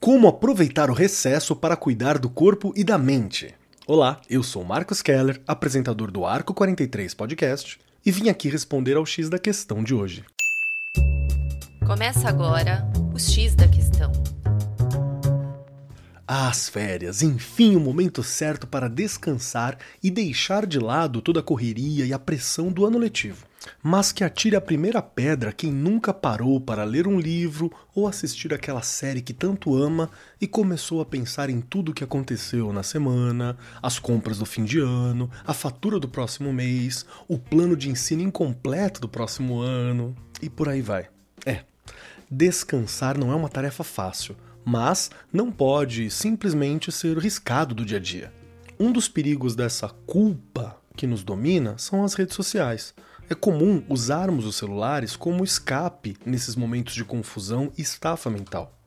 Como aproveitar o recesso para cuidar do corpo e da mente? Olá, eu sou Marcos Keller, apresentador do Arco 43 Podcast, e vim aqui responder ao X da questão de hoje. Começa agora o X da questão. As férias, enfim, o momento certo para descansar e deixar de lado toda a correria e a pressão do ano letivo. Mas que atire a primeira pedra quem nunca parou para ler um livro ou assistir aquela série que tanto ama e começou a pensar em tudo o que aconteceu na semana, as compras do fim de ano, a fatura do próximo mês, o plano de ensino incompleto do próximo ano e por aí vai. É, descansar não é uma tarefa fácil mas não pode simplesmente ser riscado do dia a dia. Um dos perigos dessa culpa que nos domina são as redes sociais. É comum usarmos os celulares como escape nesses momentos de confusão e estafa mental.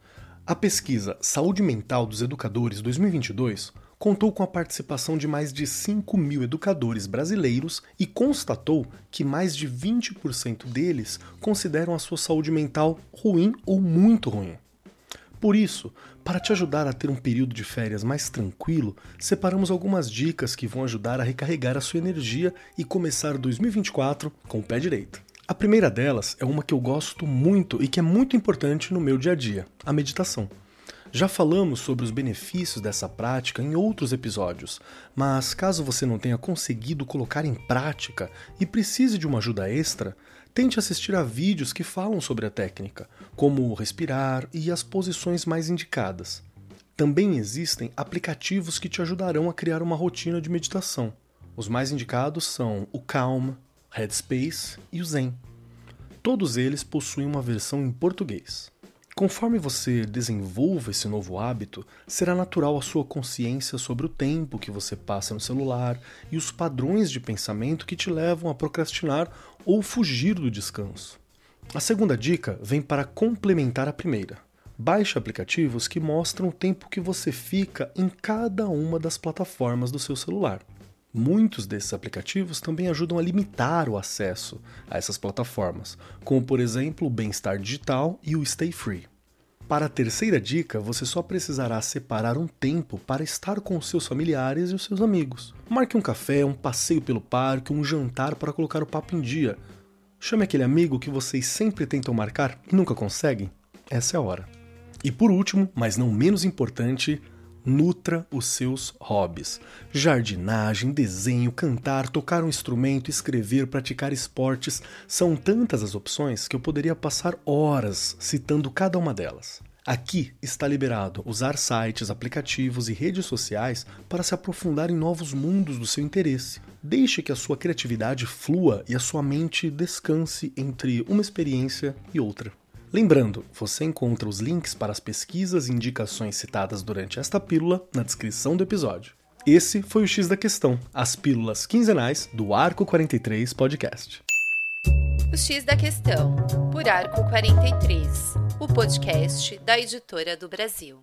A pesquisa Saúde Mental dos Educadores 2022 contou com a participação de mais de 5 mil educadores brasileiros e constatou que mais de 20% deles consideram a sua saúde mental ruim ou muito ruim. Por isso, para te ajudar a ter um período de férias mais tranquilo, separamos algumas dicas que vão ajudar a recarregar a sua energia e começar 2024 com o pé direito. A primeira delas é uma que eu gosto muito e que é muito importante no meu dia a dia: a meditação. Já falamos sobre os benefícios dessa prática em outros episódios, mas caso você não tenha conseguido colocar em prática e precise de uma ajuda extra, Tente assistir a vídeos que falam sobre a técnica, como respirar e as posições mais indicadas. Também existem aplicativos que te ajudarão a criar uma rotina de meditação. Os mais indicados são o Calm, Headspace e o Zen. Todos eles possuem uma versão em português. Conforme você desenvolva esse novo hábito, será natural a sua consciência sobre o tempo que você passa no celular e os padrões de pensamento que te levam a procrastinar ou fugir do descanso. A segunda dica vem para complementar a primeira. Baixe aplicativos que mostram o tempo que você fica em cada uma das plataformas do seu celular. Muitos desses aplicativos também ajudam a limitar o acesso a essas plataformas, como por exemplo o Bem-Estar Digital e o Stay Free. Para a terceira dica, você só precisará separar um tempo para estar com seus familiares e os seus amigos. Marque um café, um passeio pelo parque, um jantar para colocar o papo em dia. Chame aquele amigo que vocês sempre tentam marcar e nunca conseguem. Essa é a hora. E por último, mas não menos importante, Nutra os seus hobbies. Jardinagem, desenho, cantar, tocar um instrumento, escrever, praticar esportes. São tantas as opções que eu poderia passar horas citando cada uma delas. Aqui está liberado usar sites, aplicativos e redes sociais para se aprofundar em novos mundos do seu interesse. Deixe que a sua criatividade flua e a sua mente descanse entre uma experiência e outra. Lembrando, você encontra os links para as pesquisas e indicações citadas durante esta pílula na descrição do episódio. Esse foi o X da Questão, as pílulas quinzenais do Arco 43 Podcast. O X da Questão, por Arco 43, o podcast da editora do Brasil.